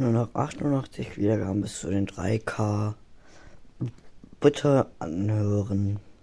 Nur noch 88 Wiedergaben bis zu den 3K. Bitte anhören.